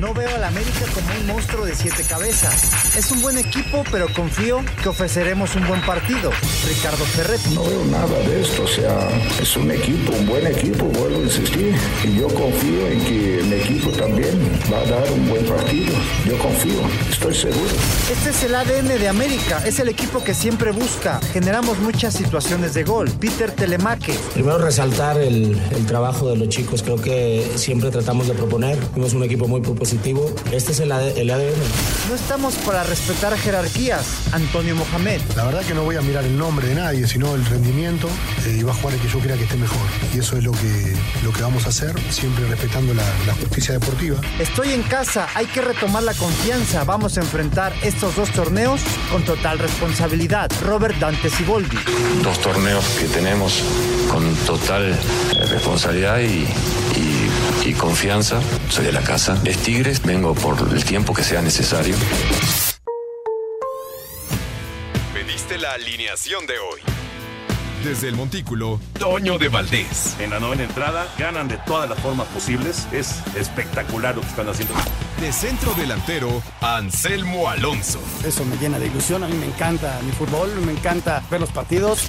No veo al América como un monstruo de siete cabezas. Es un buen equipo, pero confío que ofreceremos un buen partido. Ricardo Ferretti. No veo nada de esto. O sea, es un equipo, un buen equipo, vuelvo a insistir. Y yo confío en que mi equipo también va a dar un buen partido. Yo confío, estoy seguro. Este es el ADN de América. Es el equipo que siempre busca. Generamos muchas situaciones de gol. Peter Telemaque. Primero resaltar el, el trabajo de los chicos. Creo que siempre tratamos de proponer. Fuimos un equipo muy propositivo. Este es el, AD- el ADN. No estamos para respetar jerarquías. Antonio Mohamed. La verdad que no voy a mirar el nombre de nadie, sino el rendimiento eh, y va a jugar el que yo crea que esté mejor. Y eso es lo que, lo que vamos a hacer, siempre respetando la, la justicia deportiva. Estoy en casa. Hay que retomar la confianza. Vamos a enfrentar estos dos torneos con total responsabilidad. Robert Dante Siboldi. dos torneos que tenemos con total eh, responsabilidad y, y- y confianza. Soy de la casa. Es Tigres, vengo por el tiempo que sea necesario. Pediste la alineación de hoy. Desde el Montículo, Toño de Valdés. En la novena entrada ganan de todas las formas posibles. Es espectacular lo que están haciendo. De centro delantero, Anselmo Alonso. Eso me llena de ilusión. A mí me encanta mi fútbol, me encanta ver los partidos.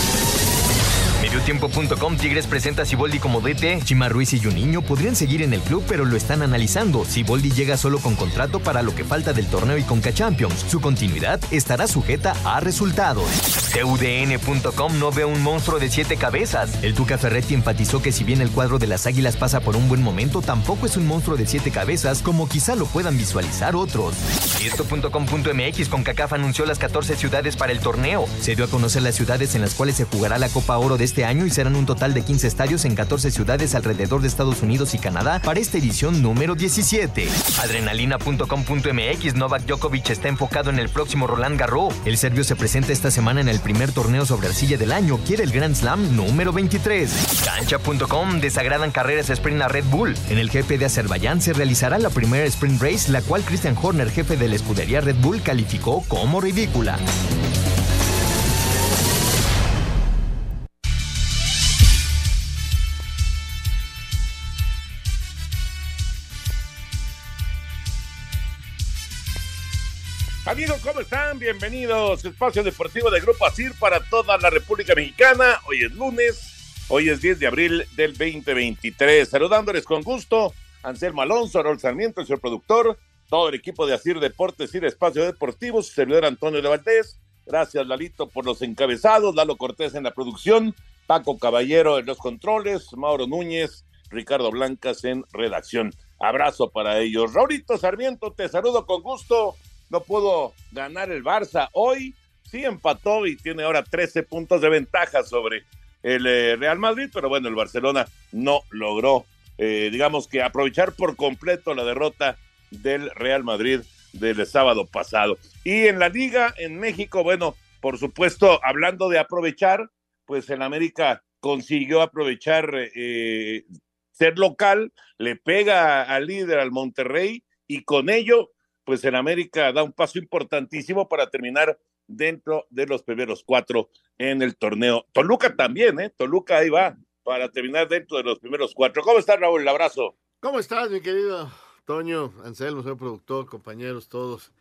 Mediotiempo.com Tigres presenta a Siboldi como DT. Chima Ruiz y Juninho podrían seguir en el club, pero lo están analizando. Siboldi llega solo con contrato para lo que falta del torneo y Conca Champions. Su continuidad estará sujeta a resultados. TUDN.com no ve un monstruo de siete cabezas. El Tuca Ferretti enfatizó que si bien el cuadro de las Águilas pasa por un buen momento, tampoco es un monstruo de siete cabezas como quizá lo puedan visualizar otros. Esto.com.mx con CACAF anunció las 14 ciudades para el torneo. Se dio a conocer las ciudades en las cuales se jugará la Copa Oro de este año y serán un total de 15 estadios en 14 ciudades alrededor de Estados Unidos y Canadá para esta edición número 17. Adrenalina.com.mx Novak Djokovic está enfocado en el próximo Roland Garros. El serbio se presenta esta semana en el primer torneo sobre arcilla del año. Quiere el Grand Slam número 23. Cancha.com desagradan carreras sprint a Red Bull. En el GP de Azerbaiyán se realizará la primera sprint race, la cual Christian Horner, jefe de la escudería Red Bull, calificó como ridícula. Amigos, ¿cómo están? Bienvenidos. Espacio Deportivo de Grupo ASIR para toda la República Mexicana. Hoy es lunes, hoy es 10 de abril del 2023. Saludándoles con gusto, Anselmo Alonso, Raúl Sarmiento, el señor productor, todo el equipo de ASIR Deportes y Espacio Deportivo, su servidor Antonio de Valdés. Gracias, Lalito, por los encabezados, Lalo Cortés en la producción, Paco Caballero en los controles, Mauro Núñez, Ricardo Blancas en redacción. Abrazo para ellos. Raulito Sarmiento, te saludo con gusto no pudo ganar el Barça hoy, sí empató y tiene ahora 13 puntos de ventaja sobre el eh, Real Madrid, pero bueno, el Barcelona no logró, eh, digamos que aprovechar por completo la derrota del Real Madrid del sábado pasado. Y en la liga en México, bueno, por supuesto, hablando de aprovechar, pues en América consiguió aprovechar eh, ser local, le pega al líder, al Monterrey, y con ello pues en América da un paso importantísimo para terminar dentro de los primeros cuatro en el torneo. Toluca también, ¿eh? Toluca ahí va para terminar dentro de los primeros cuatro. ¿Cómo estás, Raúl? El abrazo. ¿Cómo estás, mi querido Toño, Anselmo, soy productor, compañeros, todos,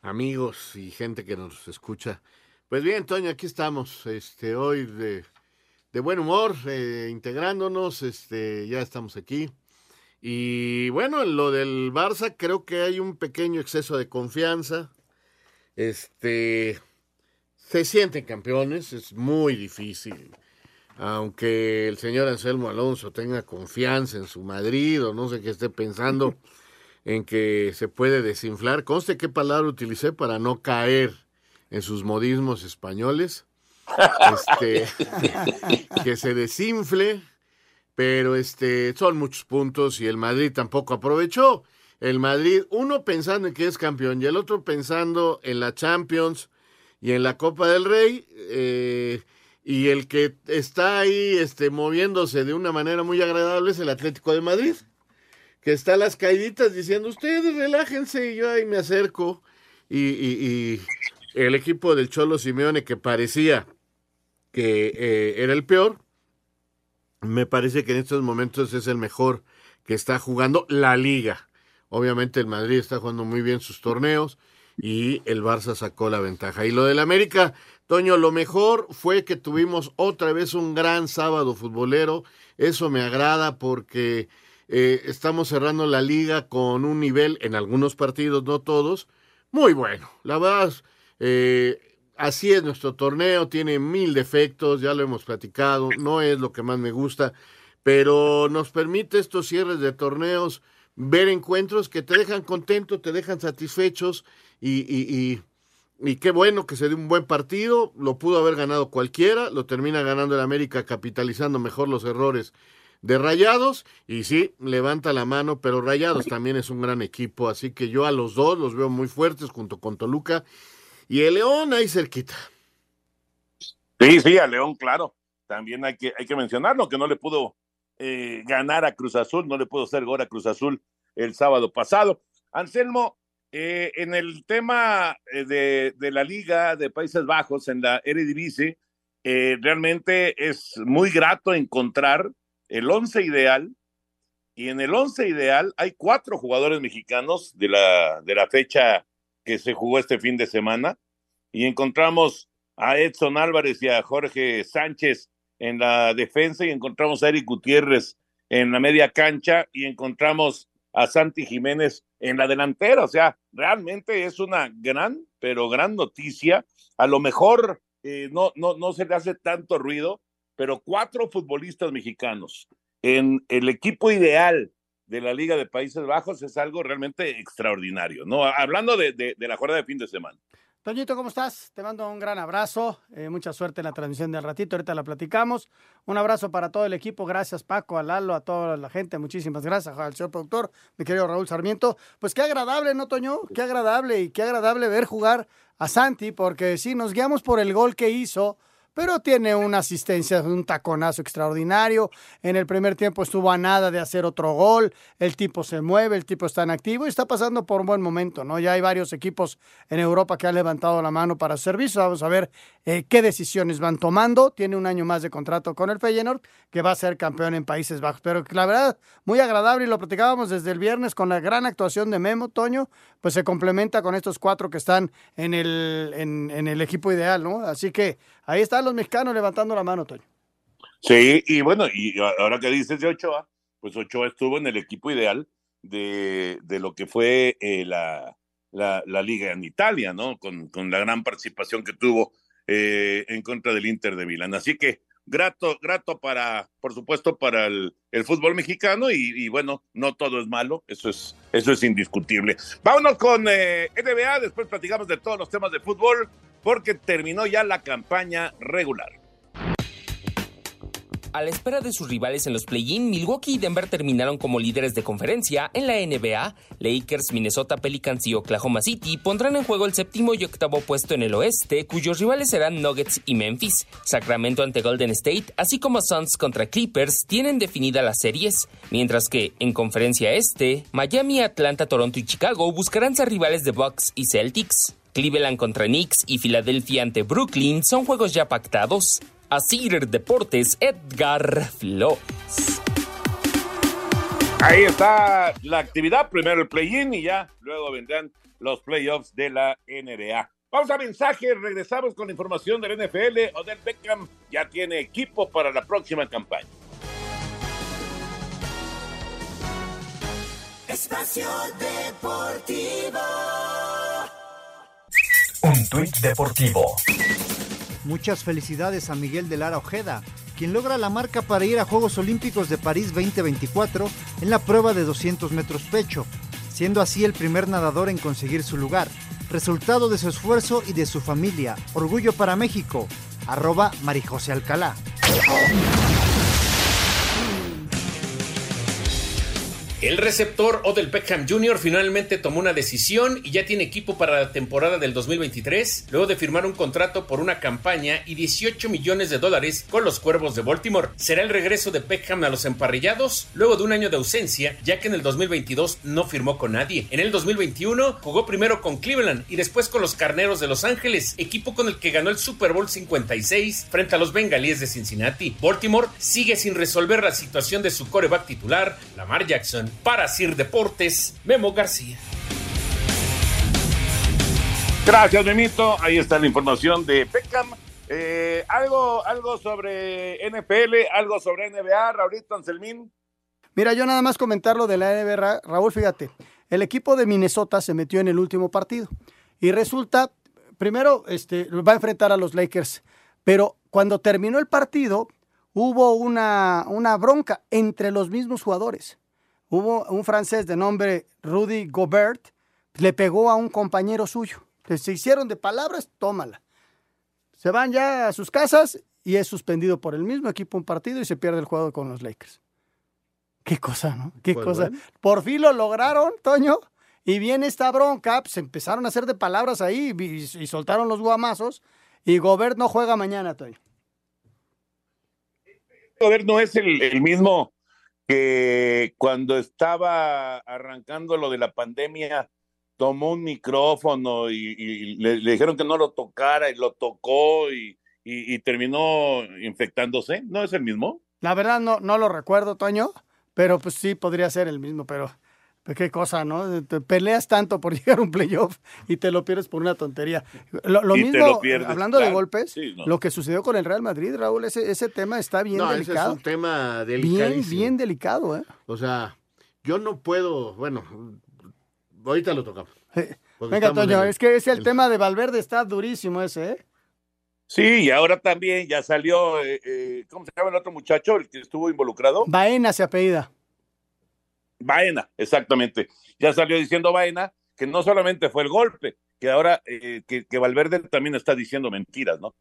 amigos y gente que nos escucha? Pues bien, Toño, aquí estamos, este, hoy de, de buen humor, eh, integrándonos, este, ya estamos aquí. Y bueno, en lo del Barça creo que hay un pequeño exceso de confianza. Este se sienten campeones, es muy difícil. Aunque el señor Anselmo Alonso tenga confianza en su Madrid o no sé qué esté pensando en que se puede desinflar, conste qué palabra utilicé para no caer en sus modismos españoles, este, que se desinfle, pero este, son muchos puntos y el Madrid tampoco aprovechó. El Madrid, uno pensando en que es campeón y el otro pensando en la Champions y en la Copa del Rey, eh, y el que está ahí este, moviéndose de una manera muy agradable es el Atlético de Madrid, que está a las caíditas diciendo, ustedes relájense y yo ahí me acerco. Y, el equipo del Cholo Simeone que parecía que eh, era el peor, me parece que en estos momentos es el mejor que está jugando la liga. Obviamente el Madrid está jugando muy bien sus torneos y el Barça sacó la ventaja. Y lo del América, Toño, lo mejor fue que tuvimos otra vez un gran sábado futbolero. Eso me agrada porque eh, estamos cerrando la liga con un nivel en algunos partidos, no todos, muy bueno. La verdad, eh, así es nuestro torneo, tiene mil defectos, ya lo hemos platicado, no es lo que más me gusta, pero nos permite estos cierres de torneos ver encuentros que te dejan contento, te dejan satisfechos y, y, y, y, qué bueno que se dio un buen partido, lo pudo haber ganado cualquiera, lo termina ganando el América capitalizando mejor los errores de Rayados y sí, levanta la mano, pero Rayados también es un gran equipo, así que yo a los dos los veo muy fuertes junto con Toluca y el León ahí cerquita. Sí, sí, a León, claro. También hay que, hay que mencionarlo, que no le pudo eh, ganar a Cruz Azul, no le pudo hacer gol a Cruz Azul el sábado pasado. Anselmo, eh, en el tema eh, de, de, la Liga de Países Bajos, en la Eredivisie, realmente es muy grato encontrar el once ideal, y en el once ideal hay cuatro jugadores mexicanos de la, de la fecha que se jugó este fin de semana, y encontramos a Edson Álvarez y a Jorge Sánchez en la defensa y encontramos a Eric Gutiérrez en la media cancha y encontramos a Santi Jiménez en la delantera. O sea, realmente es una gran, pero gran noticia. A lo mejor eh, no, no, no se le hace tanto ruido, pero cuatro futbolistas mexicanos en el equipo ideal de la Liga de Países Bajos es algo realmente extraordinario, ¿no? Hablando de, la jornada de fin de semana. Toñito, ¿cómo estás? Te mando un gran abrazo. Eh, mucha suerte en la transmisión del ratito. Ahorita la platicamos. Un abrazo para todo el equipo. Gracias, Paco, a Lalo, a toda la gente. Muchísimas gracias al señor productor, mi querido Raúl Sarmiento. Pues qué agradable, ¿no, Toño? Qué agradable y qué agradable ver jugar a Santi, porque sí, nos guiamos por el gol que hizo pero tiene una asistencia, un taconazo extraordinario. En el primer tiempo estuvo a nada de hacer otro gol. El tipo se mueve, el tipo está en activo y está pasando por un buen momento, ¿no? Ya hay varios equipos en Europa que han levantado la mano para servicio. Vamos a ver eh, qué decisiones van tomando. Tiene un año más de contrato con el Feyenoord, que va a ser campeón en Países Bajos. Pero la verdad, muy agradable y lo platicábamos desde el viernes con la gran actuación de Memo, Toño, pues se complementa con estos cuatro que están en el, en, en el equipo ideal, ¿no? Así que ahí están los mexicanos levantando la mano, Toño. Sí, y bueno, y ahora que dices de Ochoa, pues Ochoa estuvo en el equipo ideal de, de lo que fue eh, la, la, liga en Italia, ¿no? Con, con la gran participación que tuvo eh, en contra del Inter de Milán. Así que grato, grato para, por supuesto, para el, el fútbol mexicano y, y, bueno, no todo es malo, eso es, eso es indiscutible. Vámonos con eh, NBA, después platicamos de todos los temas de fútbol porque terminó ya la campaña regular. A la espera de sus rivales en los play-in, Milwaukee y Denver terminaron como líderes de conferencia. En la NBA, Lakers, Minnesota Pelicans y Oklahoma City pondrán en juego el séptimo y octavo puesto en el oeste, cuyos rivales serán Nuggets y Memphis. Sacramento ante Golden State, así como Suns contra Clippers, tienen definidas las series, mientras que, en conferencia este, Miami, Atlanta, Toronto y Chicago buscarán ser rivales de Bucks y Celtics. Cleveland contra Knicks y Filadelfia ante Brooklyn son juegos ya pactados. Asir Deportes, Edgar Flores. Ahí está la actividad, primero el play-in y ya luego vendrán los playoffs de la NBA. Vamos a mensaje, regresamos con la información del NFL. Odell Beckham ya tiene equipo para la próxima campaña. Espacio Deportivo. Un tuit deportivo. Muchas felicidades a Miguel de Lara Ojeda, quien logra la marca para ir a Juegos Olímpicos de París 2024 en la prueba de 200 metros pecho, siendo así el primer nadador en conseguir su lugar. Resultado de su esfuerzo y de su familia. Orgullo para México. Arroba Marijose Alcalá. El receptor Odell Beckham Jr. finalmente tomó una decisión y ya tiene equipo para la temporada del 2023, luego de firmar un contrato por una campaña y 18 millones de dólares con los Cuervos de Baltimore. Será el regreso de Beckham a los emparrillados luego de un año de ausencia, ya que en el 2022 no firmó con nadie. En el 2021 jugó primero con Cleveland y después con los Carneros de Los Ángeles, equipo con el que ganó el Super Bowl 56 frente a los Bengalíes de Cincinnati. Baltimore sigue sin resolver la situación de su coreback titular, Lamar Jackson. Para Sir Deportes, Memo García. Gracias, Memito. Ahí está la información de Beckham. Eh, algo, algo sobre NFL, algo sobre NBA, Raulito Anselmín. Mira, yo nada más comentar lo de la NBA, Ra- Raúl, fíjate, el equipo de Minnesota se metió en el último partido y resulta, primero, este, va a enfrentar a los Lakers, pero cuando terminó el partido hubo una, una bronca entre los mismos jugadores. Hubo un francés de nombre Rudy Gobert, le pegó a un compañero suyo. Se hicieron de palabras, tómala. Se van ya a sus casas y es suspendido por el mismo equipo un partido y se pierde el juego con los Lakers. Qué cosa, ¿no? Qué Pues cosa. bueno. Por fin lo lograron, Toño. Y viene esta bronca, pues empezaron a hacer de palabras ahí y, y soltaron los guamazos. Y Gobert no juega mañana, Toño. Gobert no es el, el mismo que cuando estaba arrancando lo de la pandemia tomó un micrófono y, le, dijeron que no lo tocara y lo tocó y- y terminó infectándose. ¿No es el mismo? La verdad no, no lo recuerdo, Toño, pero pues sí podría ser el mismo, pero pues, qué cosa, ¿no? Te peleas tanto por llegar a un playoff y te lo pierdes por una tontería. Lo, lo Y te mismo, lo pierdes, hablando de golpes, Sí, no. lo que sucedió con el Real Madrid, Raúl, ese, ese tema está bien no, ese es delicado. un tema Bien, delicadísimo. bien delicado, ¿eh? O sea, yo no puedo, bueno, ahorita lo tocamos. Venga, Toño, en es que es el tema de Valverde está durísimo ese, ¿eh? Sí, y ahora también ya salió, eh, eh, ¿cómo se llama el otro muchacho, el que estuvo involucrado? Baena se apellida. Baena, exactamente. Ya salió diciendo Baena que no solamente fue el golpe, que ahora eh, que, Valverde también está diciendo mentiras, ¿no?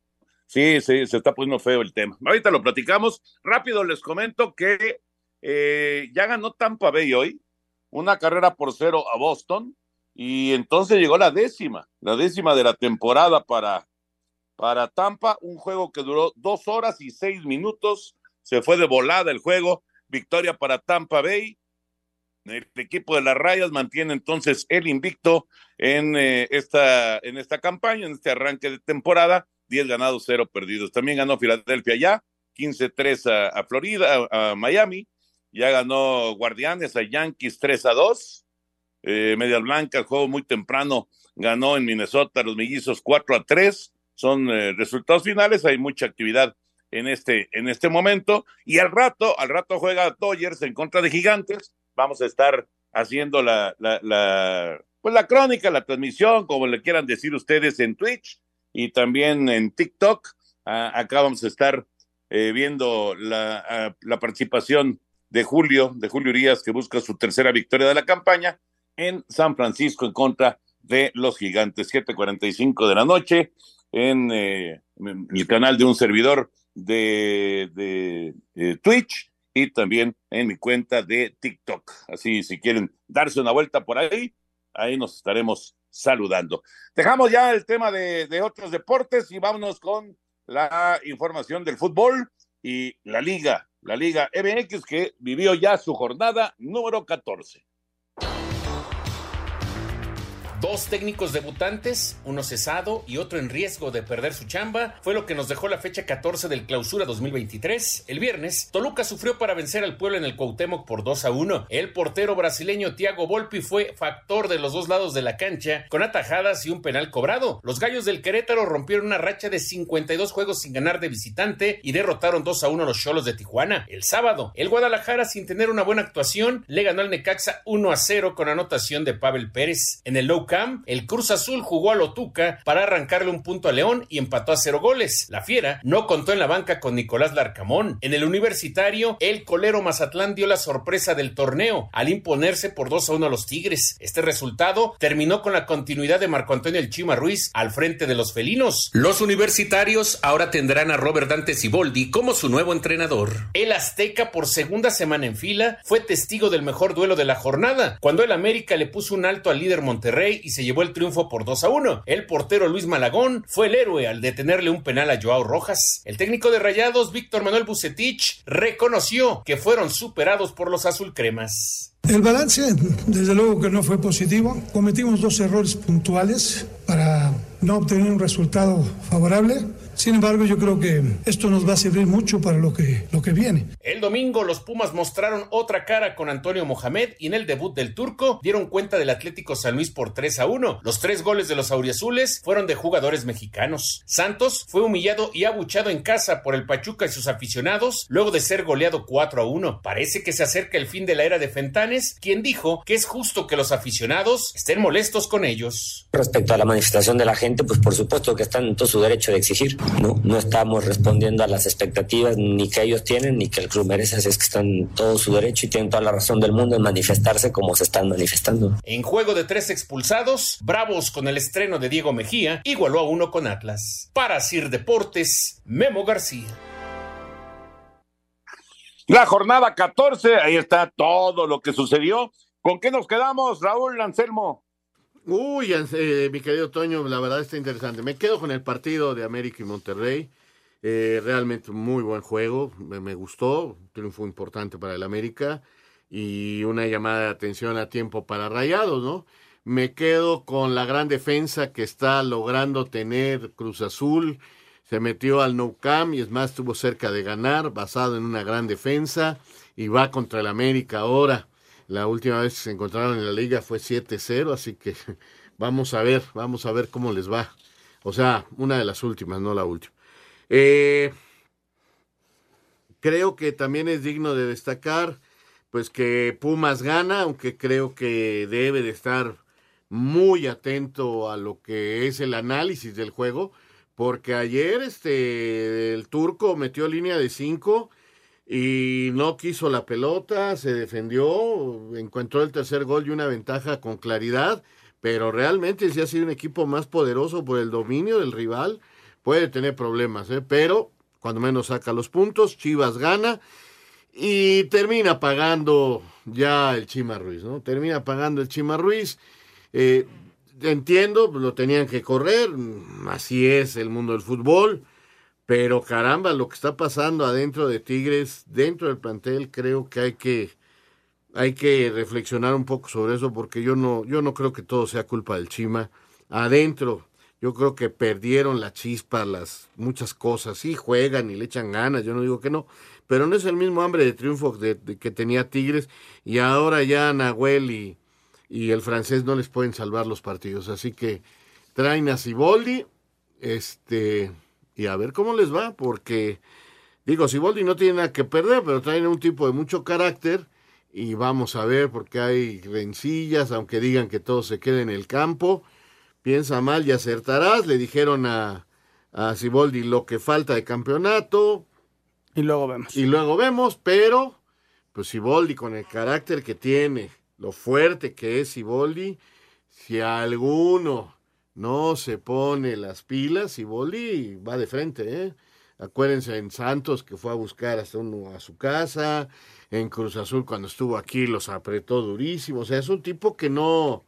Sí, sí, se está poniendo feo el tema. Ahorita lo platicamos. Rápido les comento que eh, ya ganó Tampa Bay hoy, una carrera por cero a Boston, y entonces llegó la décima, la décima de la temporada para, para Tampa, un juego que duró dos horas y seis minutos, se fue de volada el juego, victoria para Tampa Bay, el equipo de las rayas mantiene entonces el invicto en, eh, esta, en esta campaña, en este arranque de temporada, 10 ganados, 0 perdidos. También ganó Filadelfia ya, 15-3 a, a Florida, a, Miami, ya ganó Guardianes a Yankees 3 a 2, eh, Medias Blancas, juego muy temprano, ganó en Minnesota los mellizos 4 a 3, son eh, resultados finales, hay mucha actividad en este, en este momento, y al rato, al rato juega Dodgers en contra de Gigantes, vamos a estar haciendo la, la, la, pues la crónica, la transmisión, como le quieran decir ustedes en Twitch y también en TikTok. Ah, acá vamos a estar eh, viendo la, ah, la participación de Julio, de Julio Urias, que busca su tercera victoria de la campaña en San Francisco en contra de los gigantes. 7:45 de la noche en eh, el canal de un servidor de, de, eh, Twitch y también en mi cuenta de TikTok. Así, si quieren darse una vuelta por ahí, ahí nos estaremos saludando. Dejamos ya el tema de, otros deportes y vámonos con la información del fútbol y la liga, la liga MX que vivió ya su jornada número 14. Dos técnicos debutantes, uno cesado y otro en riesgo de perder su chamba, fue lo que nos dejó la fecha 14 del clausura 2023. El viernes, Toluca sufrió para vencer al pueblo en el Cuauhtémoc por 2 a 1. El portero brasileño Thiago Volpi fue factor de los dos lados de la cancha, con atajadas y un penal cobrado. Los gallos del Querétaro rompieron una racha de 52 juegos sin ganar de visitante y derrotaron 2 a 1 a los Cholos de Tijuana. El sábado, el Guadalajara, sin tener una buena actuación, le ganó al Necaxa 1 a 0 con anotación de Pavel Pérez. En el low UCAM, el Cruz Azul jugó a Lotuca para arrancarle un punto a León y empató a cero goles. La Fiera no contó en la banca con Nicolás Larcamón. En el universitario, el colero Mazatlán dio la sorpresa del torneo al imponerse por 2 a 1 a los Tigres. Este resultado terminó con la continuidad de Marco Antonio El Chima Ruiz al frente de los felinos. Los universitarios ahora tendrán a Robert Dante Siboldi como su nuevo entrenador. El Azteca por segunda semana en fila fue testigo del mejor duelo de la jornada, cuando el América le puso un alto al líder Monterrey y se llevó el triunfo por 2 a 1. El portero Luis Malagón fue el héroe al detenerle un penal a Joao Rojas. El técnico de Rayados, Víctor Manuel Bucetich, reconoció que fueron superados por los azulcremas. El balance, desde luego que no fue positivo. Cometimos dos errores puntuales para no obtener un resultado favorable. Sin embargo, yo creo que esto nos va a servir mucho para lo que, lo que viene. El domingo los Pumas mostraron otra cara con Antonio Mohamed y en el debut del turco dieron cuenta del Atlético San Luis por 3 a 1. Los tres goles de los auriazules fueron de jugadores mexicanos. Santos fue humillado y abuchado en casa por el Pachuca y sus aficionados luego de ser goleado 4 a 1. Parece que se acerca el fin de la era de Fentanes, quien dijo que es justo que los aficionados estén molestos con ellos. Respecto a la manifestación de la gente, pues por supuesto que están en todo su derecho de exigir. No, no estamos respondiendo a las expectativas ni que ellos tienen ni que el club merece, así es que están en todo su derecho y tienen toda la razón del mundo en manifestarse como se están manifestando. En juego de tres expulsados, Bravos con el estreno de Diego Mejía igualó a uno con Atlas. Para Sir Deportes, Memo García. La jornada 14, ahí está todo lo que sucedió. ¿Con qué nos quedamos, Raúl Anselmo? Uy, eh, mi querido Toño, la verdad está interesante. Me quedo con el partido de América y Monterrey. Eh, realmente muy buen juego, me, me, gustó, un triunfo importante para el América y una llamada de atención a tiempo para Rayados, ¿no? Me quedo con la gran defensa que está logrando tener Cruz Azul. Se metió al No Cam y es más, estuvo cerca de ganar, basado en una gran defensa y va contra el América ahora. La última vez que se encontraron en la liga fue 7-0, así que vamos a ver, vamos a ver cómo les va. O sea, una de las últimas, no la última. Eh, creo que también es digno de destacar, pues que Pumas gana, aunque creo que debe de estar muy atento a lo que es el análisis del juego, porque ayer este el turco metió línea de 5 y no quiso la pelota, se defendió, encontró el tercer gol y una ventaja con claridad, pero realmente si ha sido un equipo más poderoso por el dominio del rival, puede tener problemas, ¿eh? pero cuando menos saca los puntos, Chivas gana y termina pagando ya el Chima Ruiz, ¿no? Termina pagando el Chima Ruiz. Eh, entiendo, lo tenían que correr, así es el mundo del fútbol, pero caramba, lo que está pasando adentro de Tigres, dentro del plantel, creo que hay que hay que reflexionar un poco sobre eso porque yo no yo no creo que todo sea culpa del Chima. Adentro yo creo que perdieron la chispa, las muchas cosas. Sí, juegan y le echan ganas, yo no digo que no, pero no es el mismo hambre de triunfo que tenía Tigres y ahora ya Nahuel y, y el francés no les pueden salvar los partidos. Así que traen a Ciboldi, este, y a ver cómo les va, porque digo, Ciboldi no tiene nada que perder, pero traen un tipo de mucho carácter y vamos a ver porque hay rencillas, aunque digan que todo se quede en el campo. Piensa mal y acertarás, le dijeron a, a Ciboldi lo que falta de campeonato. Y luego vemos. Y luego vemos, pero pues Ciboldi con el carácter que tiene, lo fuerte que es Ciboldi, si alguno no se pone las pilas, Ciboldi va de frente, ¿eh? Acuérdense en Santos que fue a buscar hasta uno a su casa, en Cruz Azul cuando estuvo aquí los apretó durísimo, o sea, es un tipo que no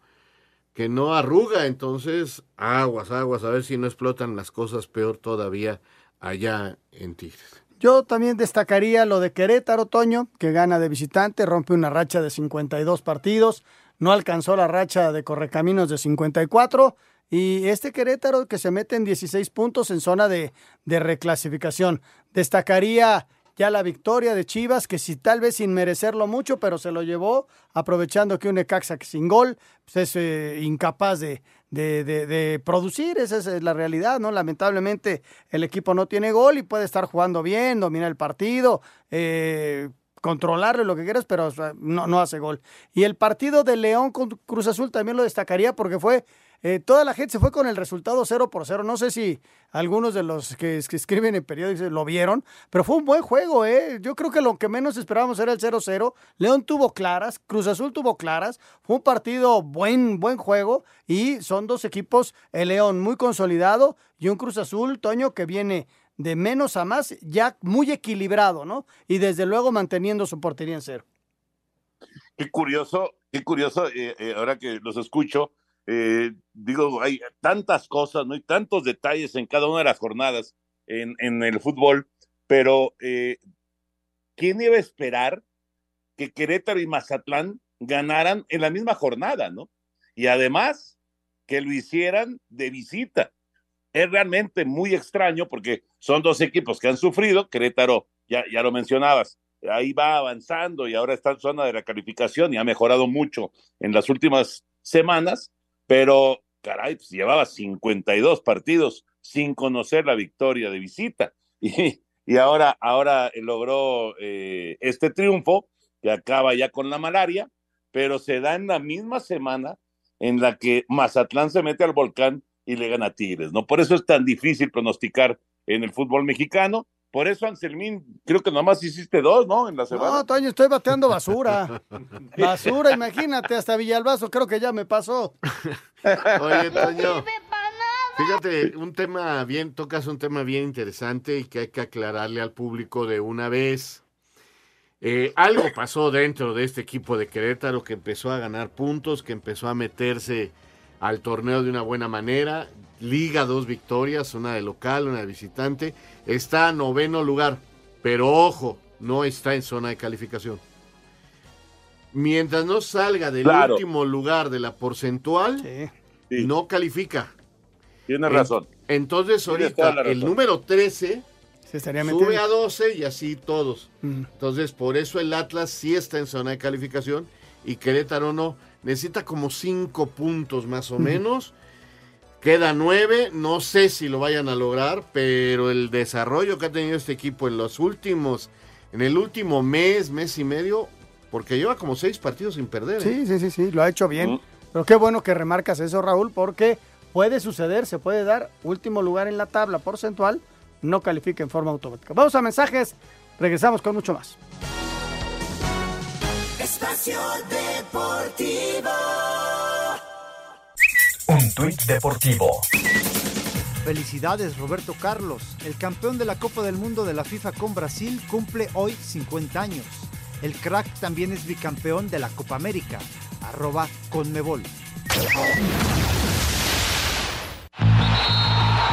que no arruga, entonces aguas, aguas, a ver si no explotan las cosas peor todavía allá en Tigres. Yo también destacaría lo de Querétaro, Toño, que gana de visitante, rompe una racha de 52 partidos, no alcanzó la racha de Correcaminos de 54 y este Querétaro que se mete en 16 puntos en zona de, de reclasificación. Destacaría ya la victoria de Chivas, que si tal vez sin merecerlo mucho, pero se lo llevó, aprovechando que un Necaxa sin gol pues es eh, incapaz de, de, producir, esa es la realidad, ¿no? Lamentablemente el equipo no tiene gol y puede estar jugando bien, dominar el partido, eh, controlarlo lo que quieras, pero no, no hace gol. Y el partido de León con Cruz Azul también lo destacaría porque fue, eh, toda la gente se fue con el resultado 0 por 0. No sé si algunos de los que, escriben en periódicos lo vieron, pero fue un buen juego, ¿eh? Yo creo que lo que menos esperábamos era el 0-0. León tuvo claras, Cruz Azul tuvo claras. Fue un partido buen, buen juego y son dos equipos, el León muy consolidado y un Cruz Azul, Toño, que viene de menos a más, ya muy equilibrado, ¿no? Y desde luego manteniendo su portería en cero. Qué curioso, qué curioso, eh, eh, ahora que los escucho, eh, digo, hay tantas cosas, ¿no? hay tantos detalles en cada una de las jornadas en, en el fútbol, pero eh, ¿quién iba a esperar que Querétaro y Mazatlán ganaran en la misma jornada, ¿no? Y además que lo hicieran de visita. Es realmente muy extraño porque son dos equipos que han sufrido, Querétaro, ya, ya lo mencionabas, ahí va avanzando y ahora está en zona de la calificación y ha mejorado mucho en las últimas semanas, pero caray, pues llevaba 52 partidos sin conocer la victoria de visita y, y ahora, ahora logró eh, este triunfo que acaba ya con la malaria, pero se da en la misma semana en la que Mazatlán se mete al volcán y le gana a Tigres, ¿no? Por eso es tan difícil pronosticar en el fútbol mexicano. Por eso, Anselmín, creo que nomás hiciste dos, ¿no? En la semana. No, Toño, estoy bateando basura. basura, imagínate, hasta Villalbazo creo que ya me pasó. Oye, Toño. Fíjate, un tema bien, tocas un tema bien interesante y que hay que aclararle al público de una vez. Eh, algo pasó dentro de este equipo de Querétaro que empezó a ganar puntos, que empezó a meterse al torneo de una buena manera. Liga dos victorias, una de local, una de visitante. Está a noveno lugar, pero ojo, no está en zona de calificación. Mientras no salga del Claro. último lugar de la porcentual, no califica. Tienes En- razón. Entonces ahorita el número 13 Se estaría sube metiendo. a 12 y así todos. Mm. Entonces por eso el Atlas sí está en zona de calificación y Querétaro no. Necesita como 5 puntos más o menos. Queda 9, no sé si lo vayan a lograr, pero el desarrollo que ha tenido este equipo en los últimos, en el último mes, mes y medio, porque lleva como 6 partidos sin perder. ¿eh? Sí, sí, sí, sí, lo ha hecho bien. Pero qué bueno que remarcas eso, Raúl, porque puede suceder, se puede dar último lugar en la tabla porcentual, no califica en forma automática. Vamos a mensajes, regresamos con mucho más. Espacio Deportivo. Tuit deportivo. Felicidades Roberto Carlos, el campeón de la Copa del Mundo de la FIFA con Brasil cumple hoy 50 años. El crack también es bicampeón de la Copa América. Arroba Conmebol.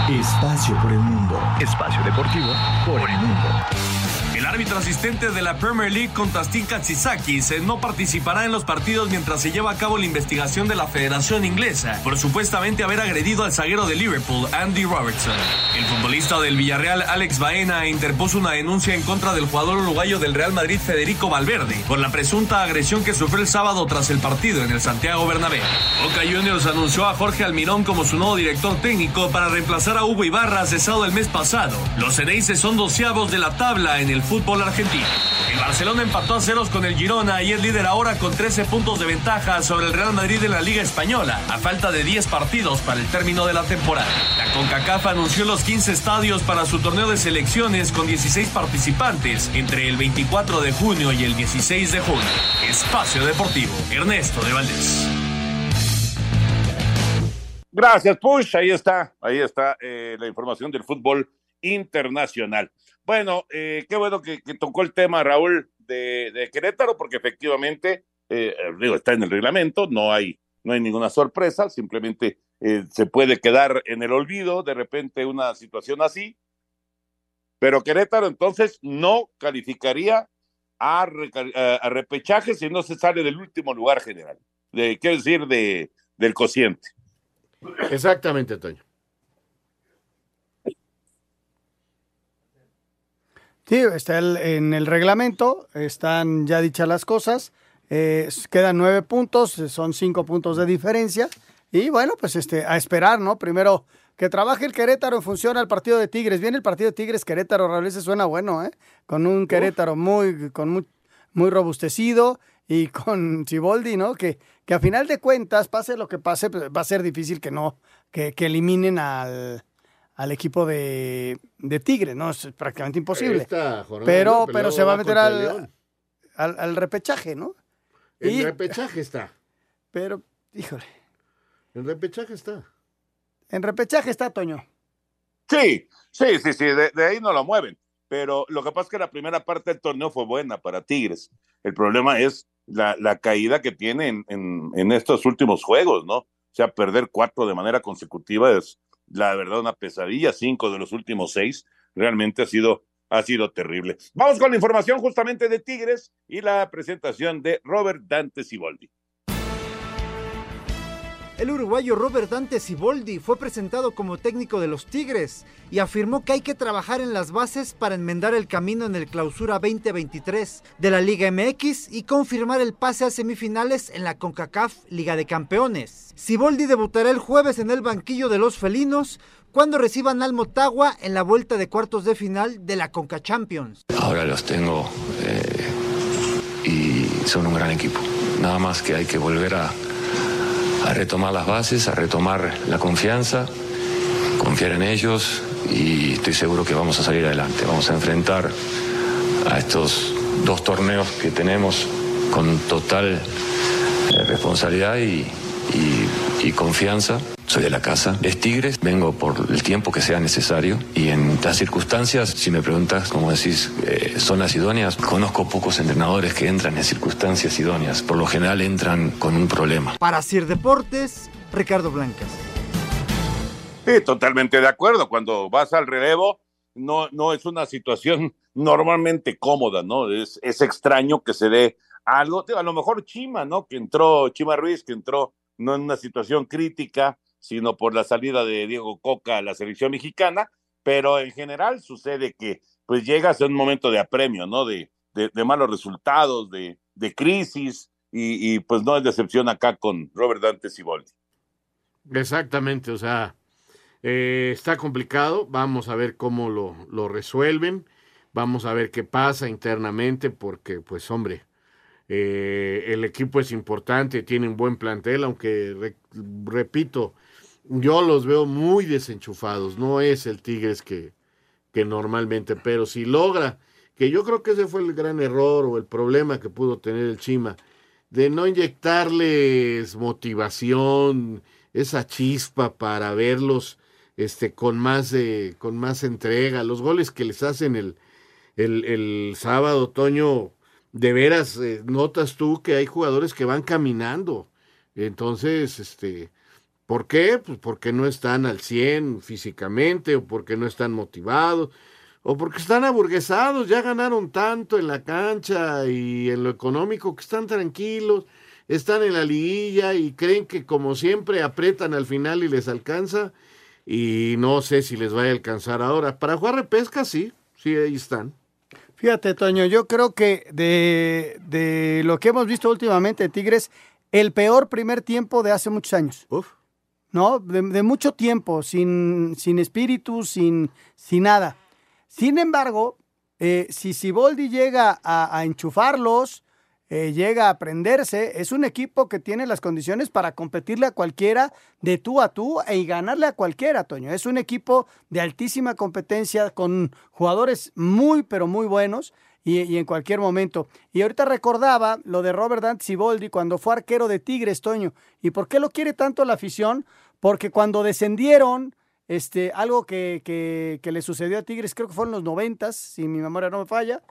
Espacio por el mundo. Espacio deportivo por el mundo. El árbitro asistente de la Premier League, Konstantin Katsisakis, no participará en los partidos mientras se lleva a cabo la investigación de la Federación Inglesa por supuestamente haber agredido al zaguero de Liverpool, Andy Robertson. El futbolista del Villarreal, Alex Baena, interpuso una denuncia en contra del jugador uruguayo del Real Madrid, Federico Valverde, por la presunta agresión que sufrió el sábado tras el partido en el Santiago Bernabéu. Boca Juniors anunció a Jorge Almirón como su nuevo director técnico para reemplazar a Hugo Ibarra cesado el mes pasado. Los Ceneices son doceavos de la tabla en el fútbol argentino. El Barcelona empató a ceros con el Girona y es líder ahora con 13 puntos de ventaja sobre el Real Madrid en la Liga Española, a falta de 10 partidos para el término de la temporada. La CONCACAF anunció los 15 estadios para su torneo de selecciones con 16 participantes entre el 24 de junio y el 16 de junio. Espacio Deportivo, Ernesto de Valdés. Gracias, Push. Ahí está, ahí está eh, la información del fútbol internacional. Bueno, eh, qué bueno que, tocó el tema, Raúl, de, Querétaro, porque efectivamente, eh, eh, digo, está en el reglamento, no hay, no hay ninguna sorpresa, simplemente se puede quedar en el olvido de repente una situación así, pero Querétaro entonces no calificaría a- a repechaje si no se sale del último lugar general, de, quiero decir, de, del cociente. Exactamente, Toño. Sí, está el- en el reglamento, están ya dichas las cosas, eh, quedan nueve puntos, son cinco puntos de diferencia, y bueno, pues este, a esperar, ¿no? Primero que trabaje el Querétaro en función al partido de Tigres. Viene el partido de Tigres Querétaro, ese suena bueno, ¿eh? Con un Querétaro muy, con mu- muy robustecido y con Ciboldi, ¿no? Que, que a final de cuentas, pase lo que pase, pues, va a ser difícil que no, que, que eliminen al, al equipo de, de Tigre, ¿no? Es prácticamente imposible. Esta jornada Pero, no, pero se va a meter al, al, al repechaje, ¿no? El Y- repechaje está. Pero, híjole. El repechaje está. En repechaje está Toño. Sí, sí, sí, sí, de, de ahí no lo mueven. Pero lo que pasa es que la primera parte del torneo fue buena para Tigres. El problema es la, la caída que tiene en, en, en estos últimos juegos, ¿no? O sea, perder cuatro de manera consecutiva es, la verdad, una pesadilla. Cinco de los últimos seis realmente ha sido, ha sido terrible. Vamos con la información justamente de Tigres y la presentación de Robert Dante Siboldi. El uruguayo Robert Dante Siboldi fue presentado como técnico de los Tigres y afirmó que hay que trabajar en las bases para enmendar el camino en el clausura 2023 de la Liga MX y confirmar el pase a semifinales en la CONCACAF Liga de Campeones. Siboldi debutará el jueves en el banquillo de los felinos cuando reciban al Motagua en la vuelta de cuartos de final de la Conca Champions. Ahora los tengo eh, y son un gran equipo. Nada más que hay que volver a, a retomar las bases, a retomar la confianza, confiar en ellos y estoy seguro que vamos a salir adelante. Vamos a enfrentar a estos dos torneos que tenemos con total eh, responsabilidad y, y- y confianza. Soy de la casa, es Tigres, vengo por el tiempo que sea necesario y en las circunstancias, si me preguntas, como decís, eh, son las idóneas, conozco pocos entrenadores que entran en circunstancias idóneas, por lo general entran con un problema. Para Sir Deportes, Ricardo Blancas. Sí, totalmente de acuerdo. Cuando vas al relevo, no, no es una situación normalmente cómoda, ¿no? Es, es extraño que se dé algo. A lo mejor Chima, ¿no? Que entró, Chima Ruiz, que entró no en una situación crítica, sino por la salida de Diego Coca a la selección mexicana, pero en general sucede que pues llegas a un momento de apremio, ¿no? De, de, malos resultados, de, de crisis, y, y, pues no es decepción acá con Robert Dante Siboldi. Exactamente, o sea, eh, está complicado, vamos a ver cómo lo, lo resuelven, vamos a ver qué pasa internamente, porque pues hombre, eh, el equipo es importante, tiene un buen plantel, aunque re- repito, yo los veo muy desenchufados, no es el Tigres que, que normalmente, pero si logra, que yo creo que ese fue el gran error o el problema que pudo tener el Chima, de no inyectarles motivación, esa chispa para verlos este, con, más, eh, con más entrega. Los goles que les hacen el, el, el sábado, Toño, de veras, eh, notas tú que hay jugadores que van caminando. Entonces, este, ¿por qué? Pues porque no están al 100 físicamente o porque no están motivados o porque están aburguesados, ya ganaron tanto en la cancha y en lo económico que están tranquilos, están en la liguilla y creen que como siempre apretan al final y les alcanza y no sé si les va a alcanzar ahora. Para jugar repesca sí, sí, ahí están. Fíjate, Toño, yo creo que de, de lo que hemos visto últimamente de Tigres, el peor primer tiempo de hace muchos años. ¿No? De, de mucho tiempo, sin, sin espíritu, sin, sin nada. Sin embargo, eh, si Siboldi llega a, a enchufarlos, eh, llega a aprenderse, es un equipo que tiene las condiciones para competirle a cualquiera de tú a tú y ganarle a cualquiera, Toño. Es un equipo de altísima competencia con jugadores muy, pero muy buenos. Y, en cualquier momento. Y ahorita recordaba lo de Robert Dante Siboldi cuando fue arquero de Tigres, Toño. ¿Y por qué lo quiere tanto la afición? Porque cuando descendieron, este, algo que, que, que le sucedió a Tigres, creo que fue en los noventas, si mi memoria no me falla,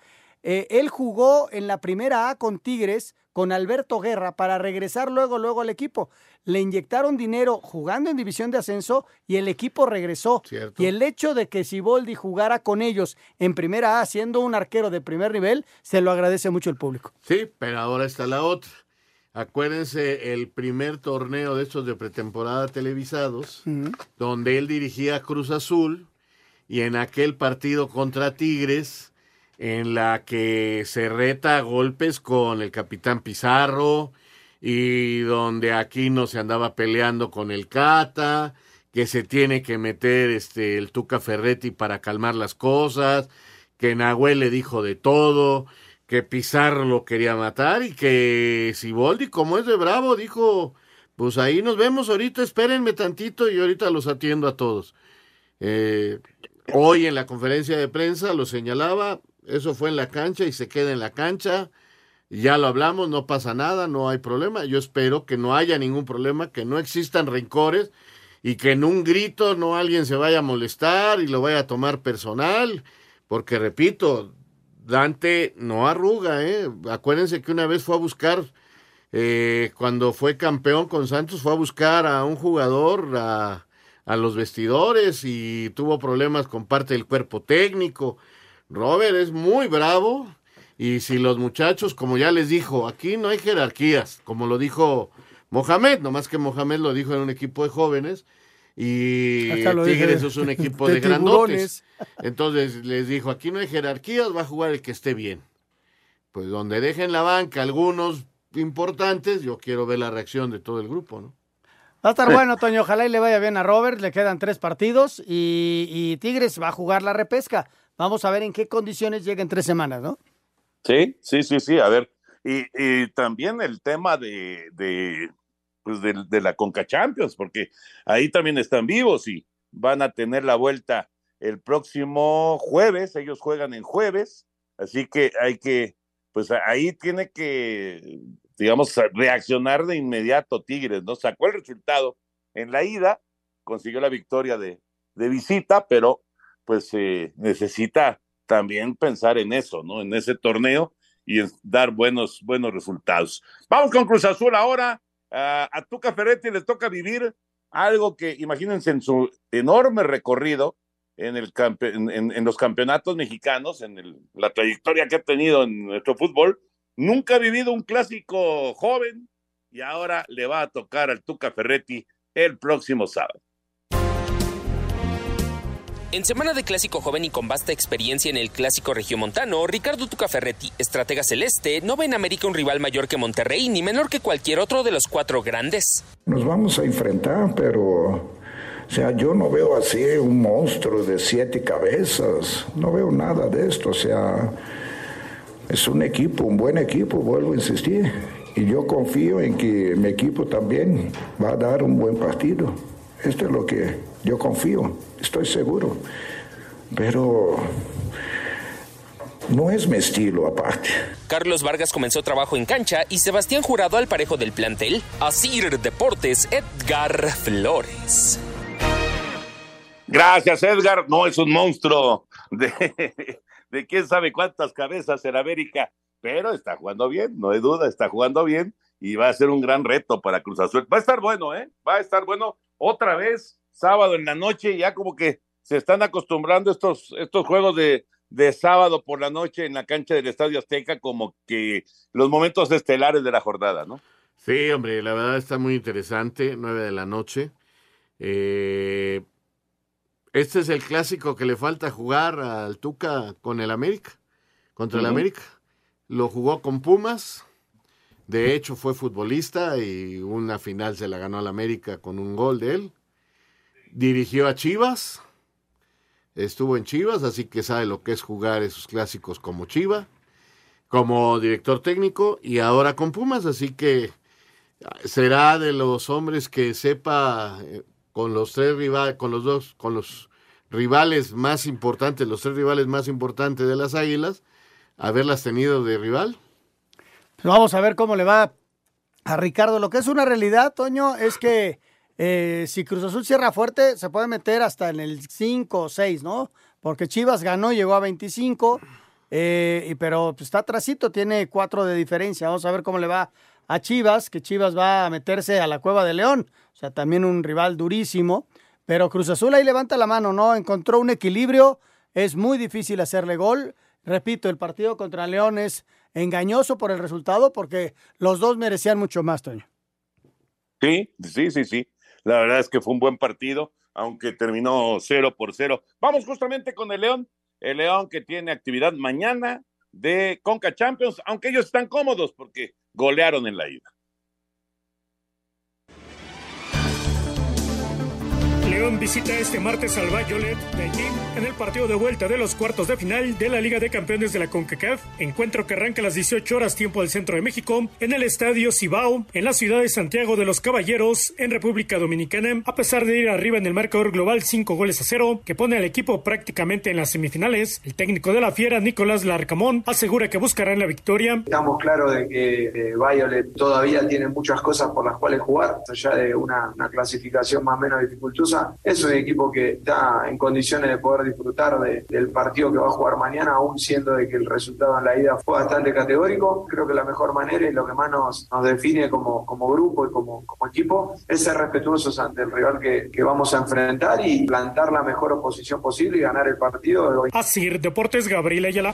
eh, él jugó en la primera A con Tigres, con Alberto Guerra, para regresar luego, luego al equipo. Le inyectaron dinero jugando en división de ascenso y el equipo regresó. Y el hecho de que Siboldi jugara con ellos en primera A, siendo un arquero de primer nivel, se lo agradece mucho el público. Sí, pero ahora está la otra. Acuérdense el primer torneo de estos de pretemporada televisados, donde él dirigía Cruz Azul y en aquel partido contra Tigres, en la que se reta a golpes con el capitán Pizarro y donde aquí no se andaba peleando con el Cata, que se tiene que meter este el Tuca Ferretti para calmar las cosas, que Nahuel le dijo de todo, que Pizarro lo quería matar y que Siboldi, como es de bravo, dijo, pues ahí nos vemos ahorita, espérenme tantito y ahorita los atiendo a todos. Eh, hoy en la conferencia de prensa lo señalaba, eso fue en la cancha y se queda en la cancha. Ya lo hablamos, no pasa nada, no hay problema. Yo espero que no haya ningún problema, que no existan rencores y que en un grito no alguien se vaya a molestar y lo vaya a tomar personal, porque repito, Dante no arruga, ¿eh? Acuérdense que una vez fue a buscar, eh, cuando fue campeón con Santos, fue a buscar a un jugador a, a los vestidores y tuvo problemas con parte del cuerpo técnico. Robert es muy bravo y si los muchachos, como ya les dijo, aquí no hay jerarquías, como lo dijo Mohamed, nomás que Mohamed lo dijo en un equipo de jóvenes y Tigres es un equipo de, de grandotes. Entonces les dijo, aquí no hay jerarquías, va a jugar el que esté bien. Pues donde dejen la banca algunos importantes, yo quiero ver la reacción de todo el grupo, ¿no? Va a estar bueno, Toño. Ojalá y le vaya bien a Robert. Le quedan tres partidos y, y, Tigres va a jugar la repesca. Vamos a ver en qué condiciones llega en tres semanas, ¿no? Sí, sí, sí, sí. A ver. Y, también el tema de, de pues de, de, la Conca Champions, porque ahí también están vivos y van a tener la vuelta el próximo jueves. Ellos juegan en jueves, así que hay que, pues ahí tiene que digamos, reaccionar de inmediato Tigres, ¿no? Sacó el resultado en la ida, consiguió la victoria de, de visita, pero pues eh, necesita también pensar en eso, ¿no? En ese torneo y en dar buenos, buenos resultados. Vamos con Cruz Azul ahora. Uh, a Tuca Ferretti le toca vivir algo que, imagínense, en su enorme recorrido en, el en los campeonatos mexicanos, en el, la trayectoria que ha tenido en nuestro fútbol, Nunca ha vivido un clásico joven y ahora le va a tocar al Tuca Ferretti el próximo sábado. En semana de clásico joven y con vasta experiencia en el clásico regiomontano, Ricardo Tuca Ferretti, estratega celeste, no ve en América un rival mayor que Monterrey ni menor que cualquier otro de los cuatro grandes. Nos vamos a enfrentar, pero o sea, yo no veo así un monstruo de siete cabezas, no veo nada de esto, o sea, es un equipo, un buen equipo, vuelvo a insistir. Y yo confío en que mi equipo también va a dar un buen partido. Esto es lo que yo confío, estoy seguro. Pero no es mi estilo aparte. Carlos Vargas comenzó trabajo en cancha y Sebastián Jurado al parejo del plantel. Asir Deportes, Edgar Flores. Gracias, Edgar. No es un monstruo de, de quién sabe cuántas cabezas en América, pero está jugando bien, no hay duda, está jugando bien y va a ser un gran reto para Cruz Azul. Va a estar bueno, ¿eh? Va a estar bueno otra vez, sábado en la noche, ya como que se están acostumbrando estos, estos juegos de, de sábado por la noche en la cancha del Estadio Azteca como que los momentos estelares de la jornada, ¿no? Sí, hombre, la verdad está muy interesante, nueve de la noche. Eh, este es el clásico que le falta jugar al Tuca con el América, contra uh -huh. el América. Lo jugó con Pumas, de hecho fue futbolista y una final se la ganó al América con un gol de él. Dirigió a Chivas, estuvo en Chivas, así que sabe lo que es jugar esos clásicos como Chiva, como director técnico y ahora con Pumas, así que será de los hombres que sepa con los tres rivales, con los dos, con los rivales más importantes, los tres rivales más importantes de las Águilas, haberlas tenido de rival. Vamos a ver cómo le va a Ricardo. Lo que es una realidad, Toño, es que eh, si Cruz Azul cierra fuerte, se puede meter hasta en el 5 o 6, ¿no? Porque Chivas ganó, llegó a 25, eh, pero pues, está atrasito, tiene 4 de diferencia. Vamos a ver cómo le va a Chivas, que Chivas va a meterse a la Cueva de León, o sea, también un rival durísimo, pero Cruz Azul ahí levanta la mano, ¿no? Encontró un equilibrio, es muy difícil hacerle gol. Repito, el partido contra León es engañoso por el resultado porque los dos merecían mucho más, Toño. Sí, sí, sí, sí. La verdad es que fue un buen partido, aunque terminó cero por cero. Vamos justamente con el León, el León que tiene actividad mañana de Conca Champions, aunque ellos están cómodos porque golearon en la ida. León visita este martes al Violet Beijing en el partido de vuelta de los cuartos de final de la Liga de Campeones de la CONCACAF, encuentro que arranca a las 18 horas tiempo del centro de México en el Estadio Cibao, en la ciudad de Santiago de los Caballeros, en República Dominicana, a pesar de ir arriba en el marcador global 5 goles a 0, que pone al equipo prácticamente en las semifinales, el técnico de la Fiera, Nicolás Larcamón, asegura que buscarán la victoria. Estamos claros de que eh, todavía tiene muchas cosas por las cuales jugar, allá de una clasificación más o menos dificultosa. Es un equipo que está en condiciones de poder disfrutar de- del partido que va a jugar mañana, aún siendo de que el resultado en la ida fue bastante categórico. Creo que la mejor manera y lo que más nos, define como, grupo y como, equipo es ser respetuosos ante el rival que, que vamos a enfrentar y plantar la mejor oposición posible y ganar el partido de hoy. Así, Deportes Gabriel Ayala.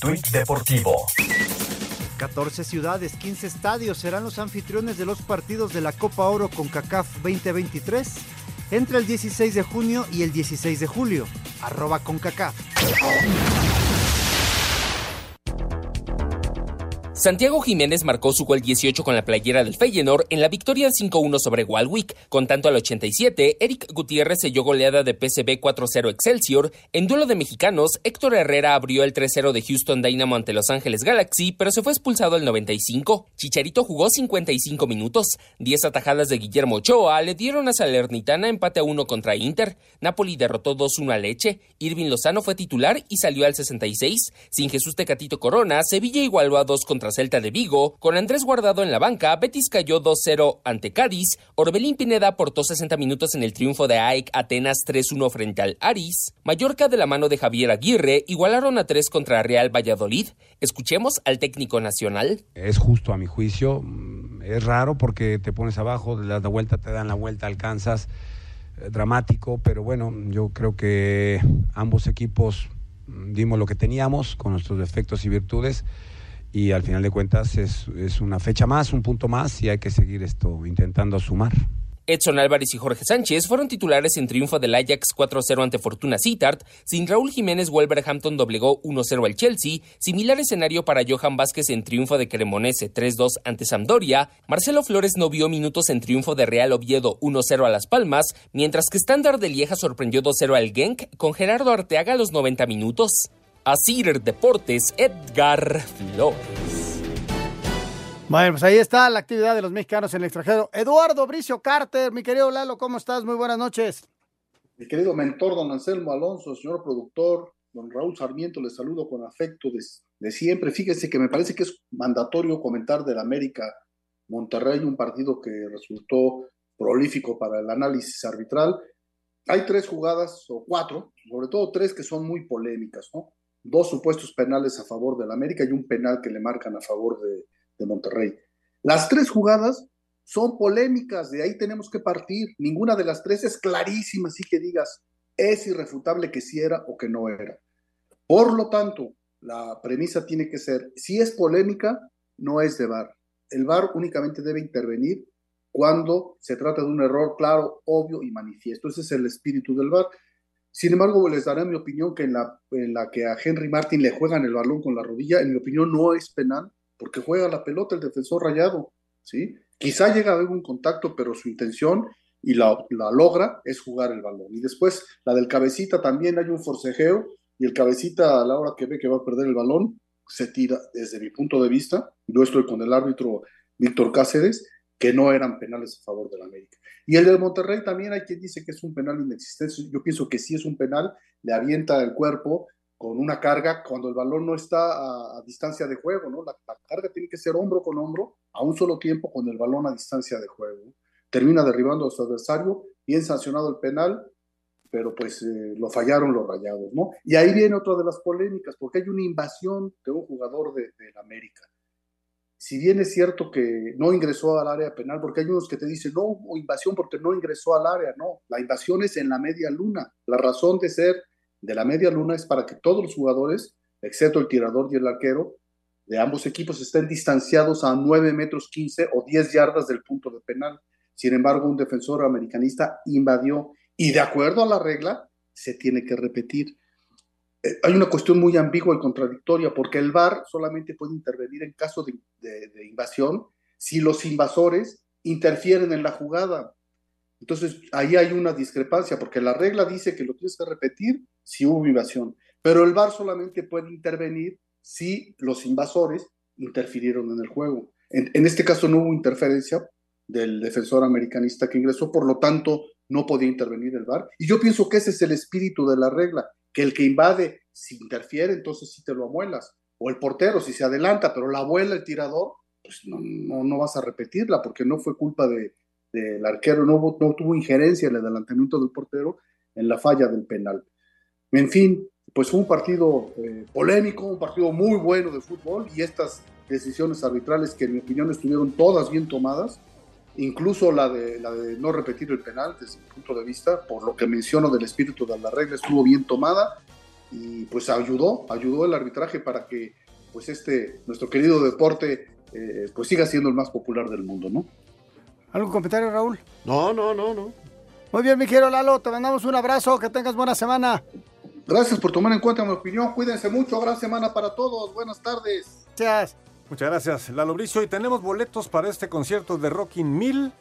Tuit deportivo. 14 ciudades, 15 estadios serán los anfitriones de los partidos de la Copa Oro con CACAF 2023 entre el 16 de junio y el 16 de julio. Arroba con CACAF. Santiago Jiménez marcó su gol 18 con la playera del Feyenoord en la victoria 5-1 sobre Walwick. Con tanto al 87, Eric Gutiérrez selló goleada de PSV 4-0 Excelsior. En duelo de mexicanos, Héctor Herrera abrió el 3-0 de Houston Dynamo ante Los Ángeles Galaxy, pero se fue expulsado al 95. Chicharito jugó 55 minutos. 10 atajadas de Guillermo Ochoa le dieron a Salernitana empate a 1 contra Inter. Napoli derrotó 2-1 a Leche. Irving Lozano fue titular y salió al 66. Sin Jesús Tecatito Corona, Sevilla igualó a 2 contra Celta de Vigo. Con Andrés Guardado en la banca, Betis cayó 2-0 ante Cádiz. Orbelín Pineda aportó 60 minutos en el triunfo de AEK Atenas 3-1 frente al Aris. Mallorca de la mano de Javier Aguirre igualaron a 3 contra Real Valladolid. Escuchemos al técnico nacional. Es justo a mi juicio. Mm, Es raro porque te pones abajo, das la vuelta, te dan la vuelta, alcanzas. Eh, dramático, pero bueno, yo creo que ambos equipos mm, dimos lo que teníamos con nuestros defectos y virtudes y al final de cuentas es, es una fecha más, un punto más y hay que seguir esto intentando sumar. Edson Álvarez y Jorge Sánchez fueron titulares en triunfo del Ajax 4-0 ante Fortuna Sittard. Sin Raúl Jiménez, Wolverhampton doblegó 1-0 al Chelsea. Similar escenario para Johan Vázquez en triunfo de Cremonese 3-2 ante Sampdoria. Marcelo Flores no vio minutos en triunfo de Real Oviedo 1-0 a Las Palmas, mientras que Standard de Lieja sorprendió 2-0 al Genk con Gerardo Arteaga a los 90 minutos. Asir Deportes, Edgar Flores. Bueno, pues ahí está la actividad de los mexicanos en el extranjero. Eduardo Bricio Carter, mi querido Lalo, ¿cómo estás? Muy buenas noches. Mi querido mentor, don Anselmo Alonso, señor productor, don Raúl Sarmiento, les saludo con afecto de, de siempre. Fíjense que me parece que es mandatorio comentar del América Monterrey, un partido que resultó prolífico para el análisis arbitral. Hay tres jugadas, o cuatro, sobre todo tres que son muy polémicas, ¿no? Dos supuestos penales a favor del América y un penal que le marcan a favor de, Monterrey. Las tres jugadas son polémicas, de ahí tenemos que partir. Ninguna de las tres es clarísima, así que digas, es irrefutable que sí era o que no era. Por lo tanto, la premisa tiene que ser, si es polémica, no es de VAR. El VAR únicamente debe intervenir cuando se trata de un error claro, obvio y manifiesto. Ese es el espíritu del VAR. Sin embargo, les daré mi opinión que en la, en la que a Henry Martin le juegan el balón con la rodilla, en mi opinión no es penal, porque juega la pelota el defensor rayado, ¿sí? Quizá llega a un contacto, pero su intención y la, la, logra es jugar el balón. Y después la del cabecita también hay un forcejeo y el cabecita a la hora que ve que va a perder el balón se tira desde mi punto de vista. Yo estoy con el árbitro Víctor Cáceres que no eran penales a favor del América. Y el del Monterrey también hay quien dice que es un penal inexistente. Yo pienso que sí es un penal, le avienta el cuerpo con una carga cuando el balón no está a, distancia de juego, ¿no? La, la, carga tiene que ser hombro con hombro a un solo tiempo con el balón a distancia de juego. Termina derribando a su adversario, bien sancionado el penal, pero pues eh, lo fallaron los rayados, ¿no? Y ahí viene otra de las polémicas, porque hay una invasión de un jugador de, de América. Si bien es cierto que no ingresó al área penal, porque hay unos que te dicen, no hubo invasión porque no ingresó al área, no, la invasión es en la media luna. La razón de ser de la media luna es para que todos los jugadores, excepto el tirador y el arquero, de ambos equipos estén distanciados a 9 metros 15 o 10 yardas del punto de penal. Sin embargo, un defensor americanista invadió y de acuerdo a la regla se tiene que repetir. Eh, hay una cuestión muy ambigua y contradictoria porque el VAR solamente puede intervenir en caso de, invasión si los invasores interfieren en la jugada. Entonces, ahí hay una discrepancia, porque la regla dice que lo tienes que repetir si hubo invasión, pero el VAR solamente puede intervenir si los invasores interfirieron en el juego. En, en, este caso no hubo interferencia del defensor americanista que ingresó, por lo tanto no podía intervenir el VAR. Y yo pienso que ese es el espíritu de la regla, que el que invade, si interfiere, entonces sí te lo amuelas. O el portero, si se adelanta, pero la abuela el tirador, pues no, no, no vas a repetirla, porque no fue culpa de, del arquero, no, no, tuvo injerencia en el adelantamiento del portero en la falla del penal. En fin, pues fue un partido eh, polémico, un partido muy bueno de fútbol y estas decisiones arbitrales que en mi opinión estuvieron todas bien tomadas, incluso la de, la de no repetir el penal desde mi punto de vista, por lo que menciono del espíritu de la regla, estuvo bien tomada y pues ayudó, ayudó el arbitraje para que pues este, nuestro querido deporte eh, pues siga siendo el más popular del mundo, ¿no? ¿Algún comentario, Raúl? No, no, no, no. Muy bien, mi querido Lalo, te mandamos un abrazo, que tengas buena semana. Gracias por tomar en cuenta mi opinión, cuídense mucho, gran semana para todos, buenas tardes. Gracias. Muchas gracias, Lalo Bricio, y tenemos boletos para este concierto de Rockin' Mill.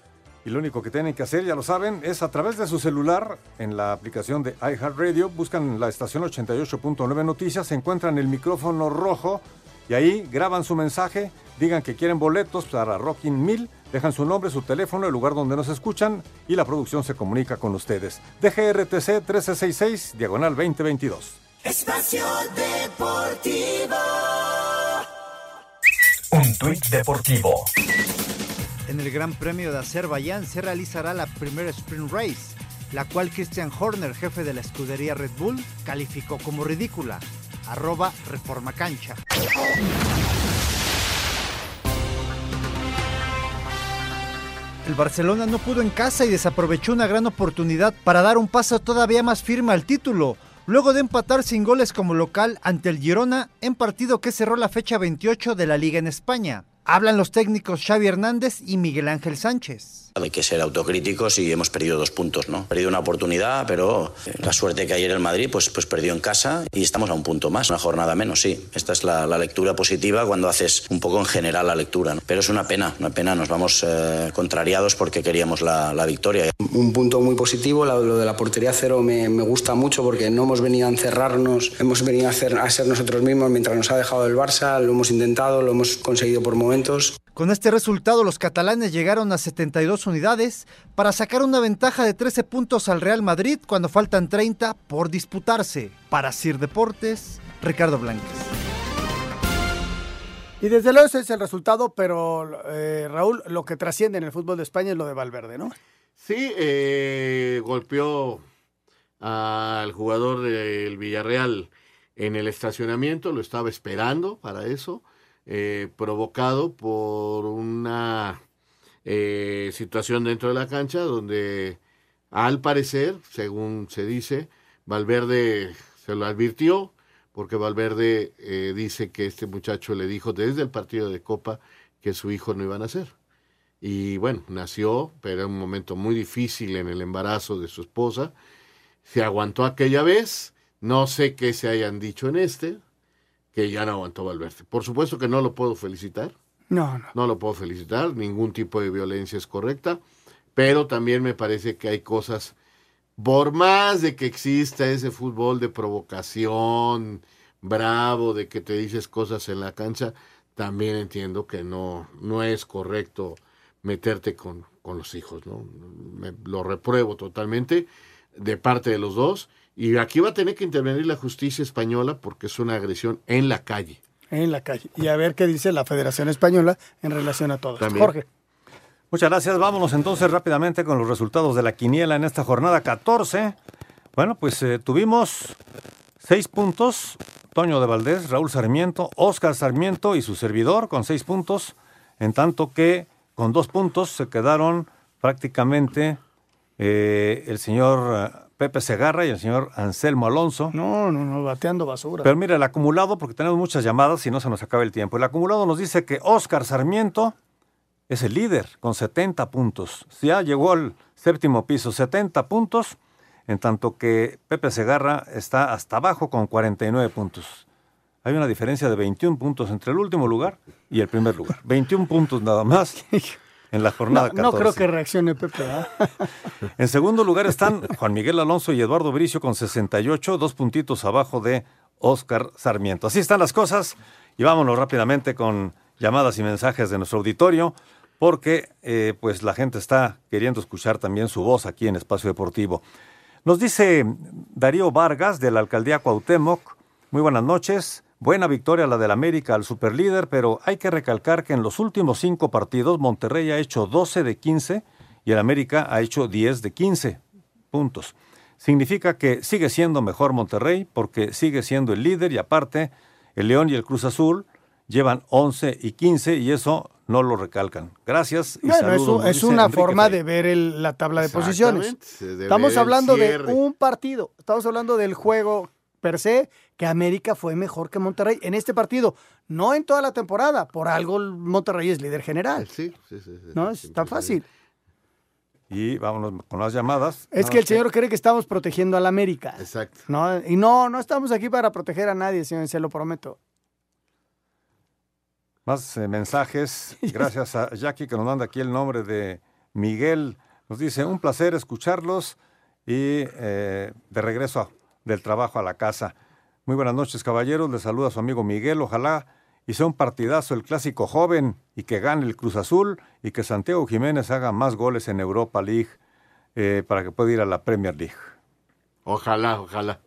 Y lo único que tienen que hacer, ya lo saben, es a través de su celular, en la aplicación de iHeartRadio, buscan la estación 88.9 Noticias, encuentran el micrófono rojo y ahí graban su mensaje, digan que quieren boletos para Rockin' Mill Dejan su nombre, su teléfono, el lugar donde nos escuchan y la producción se comunica con ustedes. DGRTC 1366, diagonal 2022. Espacio Deportivo. Un tuit deportivo. En el Gran Premio de Azerbaiyán se realizará la primera Sprint Race, la cual Christian Horner, jefe de la escudería Red Bull, calificó como ridícula. Arroba Reforma Cancha. El Barcelona no pudo en casa y desaprovechó una gran oportunidad para dar un paso todavía más firme al título, luego de empatar sin goles como local ante el Girona en partido que cerró la fecha 28 de la Liga en España. Hablan los técnicos Xavi Hernández y Miguel Ángel Sánchez. Hay que ser autocríticos y hemos perdido dos puntos, ¿no? Perdido una oportunidad, pero la suerte que ayer el Madrid pues, pues perdió en casa y estamos a un punto más, una jornada menos, sí. Esta es la, la lectura positiva cuando haces un poco en general la lectura, ¿no? Pero es una pena, una pena, nos vamos eh, contrariados porque queríamos la, la, victoria. Un punto muy positivo, lo de la portería cero me, me, gusta mucho porque no hemos venido a encerrarnos, hemos venido a, hacer, a ser nosotros mismos mientras nos ha dejado el Barça, lo hemos intentado, lo hemos conseguido por momentos. Con este resultado, los catalanes llegaron a 72 unidades para sacar una ventaja de 13 puntos al Real Madrid cuando faltan 30 por disputarse. Para Sir Deportes, Ricardo Blanques. Y desde luego ese es el resultado, pero eh, Raúl, lo que trasciende en el fútbol de España es lo de Valverde, ¿no? Sí, eh, golpeó al jugador del Villarreal en el estacionamiento, lo estaba esperando para eso eh, provocado por una eh, situación dentro de la cancha donde al parecer, según se dice, Valverde se lo advirtió porque Valverde eh, dice que este muchacho le dijo desde el partido de Copa que su hijo no iba a nacer. Y bueno, nació, pero en un momento muy difícil en el embarazo de su esposa. Se aguantó aquella vez, no sé qué se hayan dicho en este, que ya no aguantó Valverde. Por supuesto que no lo puedo felicitar. No, no. No lo puedo felicitar. Ningún tipo de violencia es correcta. Pero también me parece que hay cosas, por más de que exista ese fútbol de provocación, bravo, de que te dices cosas en la cancha, también entiendo que no, no es correcto meterte con, con los hijos, ¿no? Me, lo repruebo totalmente de parte de los dos y aquí va a tener que intervenir la justicia española porque es una agresión en la calle. En la calle. Y a ver qué dice la Federación Española en relación a todo También. esto. Jorge. Muchas gracias. Vámonos entonces rápidamente con los resultados de la quiniela en esta jornada 14. Bueno, pues eh, tuvimos seis puntos. Toño de Valdés, Raúl Sarmiento, Oscar Sarmiento y su servidor con seis puntos. En tanto que con dos puntos se quedaron prácticamente eh, el señor eh, Pepe Segarra y el señor Anselmo Alonso. No, no, no, bateando basura. Pero mira, el acumulado, porque tenemos muchas llamadas y no se nos acaba el tiempo. El acumulado nos dice que Oscar Sarmiento es el líder con 70 puntos. Ya llegó al séptimo piso, 70 puntos, en tanto que Pepe Segarra está hasta abajo con 49 puntos. Hay una diferencia de 21 puntos entre el último lugar y el primer lugar. 21 puntos nada más en la jornada No, 14. no creo que reaccione Pepe. ¿ah? En segundo lugar están Juan Miguel Alonso y Eduardo Bricio con 68, dos puntitos abajo de Oscar Sarmiento. Así están las cosas y vámonos rápidamente con llamadas y mensajes de nuestro auditorio porque eh, pues la gente está queriendo escuchar también su voz aquí en Espacio Deportivo. Nos dice Darío Vargas de la alcaldía Cuauhtémoc, muy buenas noches. Buena victoria la del América al superlíder, pero hay que recalcar que en los últimos cinco partidos Monterrey ha hecho 12 de 15 y el América ha hecho 10 de 15 puntos. Significa que sigue siendo mejor Monterrey porque sigue siendo el líder y aparte el León y el Cruz Azul llevan 11 y 15 y eso no lo recalcan. Gracias y Bueno, es, saludos, es dice una Enrique forma Frey. de ver el- la tabla de posiciones. Estamos hablando de un partido, estamos hablando del juego per se, que América fue mejor que Monterrey en este partido, no en toda la temporada, por algo el Monterrey es líder general. Sí, sí, sí. sí, No, sí, es tan sí, sí. fácil. Y vámonos con las llamadas. Es Nada que el señor cree que estamos protegiendo a la América. Exacto. No, y no, no estamos aquí para proteger a nadie, señor, se lo prometo. Más eh, mensajes. Gracias a Jackie que nos manda aquí el nombre de Miguel. Nos dice, un placer escucharlos y eh, de regreso a- del trabajo a la casa. Muy buenas noches, caballeros. Les saluda su amigo Miguel. Ojalá y sea un partidazo el clásico joven y que gane el Cruz Azul y que Santiago Jiménez haga más goles en Europa League eh, para que pueda ir a la Premier League. Ojalá, ojalá.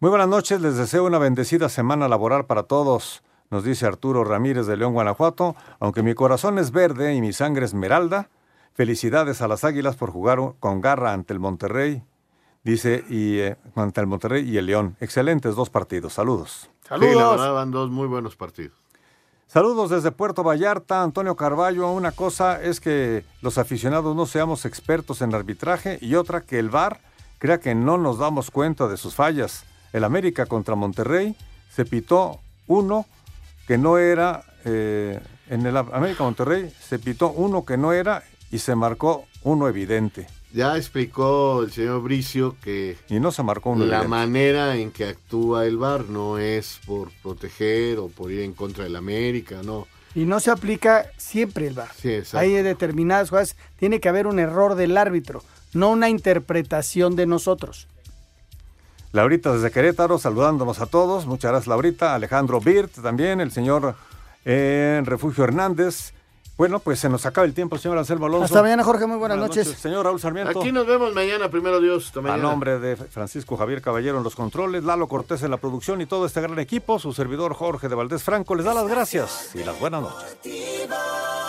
Muy buenas noches, les deseo una bendecida semana laboral para todos, nos dice Arturo Ramírez de León, Guanajuato. Aunque mi corazón es verde y mi sangre esmeralda, felicidades a las Águilas por jugar con garra ante el Monterrey, dice, y eh, ante el Monterrey y el León. Excelentes dos partidos, saludos. Sí, la verdad van dos muy buenos partidos. Saludos desde Puerto Vallarta, Antonio Carballo. Una cosa es que los aficionados no seamos expertos en arbitraje y otra que el VAR crea que no nos damos cuenta de sus fallas. El América contra Monterrey se pitó uno que no era, eh, en el América Monterrey se pitó uno que no era y se marcó uno evidente. Ya explicó el señor Bricio que Y no se marcó uno la evidente. manera en que actúa el VAR no es por proteger o por ir en contra del América, no. Y no se aplica siempre el VAR. Sí, exacto. Hay determinadas jugadas, tiene que haber un error del árbitro, no una interpretación de nosotros. Laurita desde Querétaro, saludándonos a todos. Muchas gracias, Laurita. Alejandro Birt también, el señor eh, Refugio Hernández. Bueno, pues se nos acaba el tiempo, señor Anselmo Alonso. Hasta mañana, Jorge, muy buenas, noches. Señor Raúl Sarmiento. Aquí nos vemos mañana, primero Dios. A nombre de Francisco Javier Caballero en los controles, Lalo Cortés en la producción y todo este gran equipo, su servidor Jorge de Valdés Franco les da las gracias y las buenas noches. Deportivo.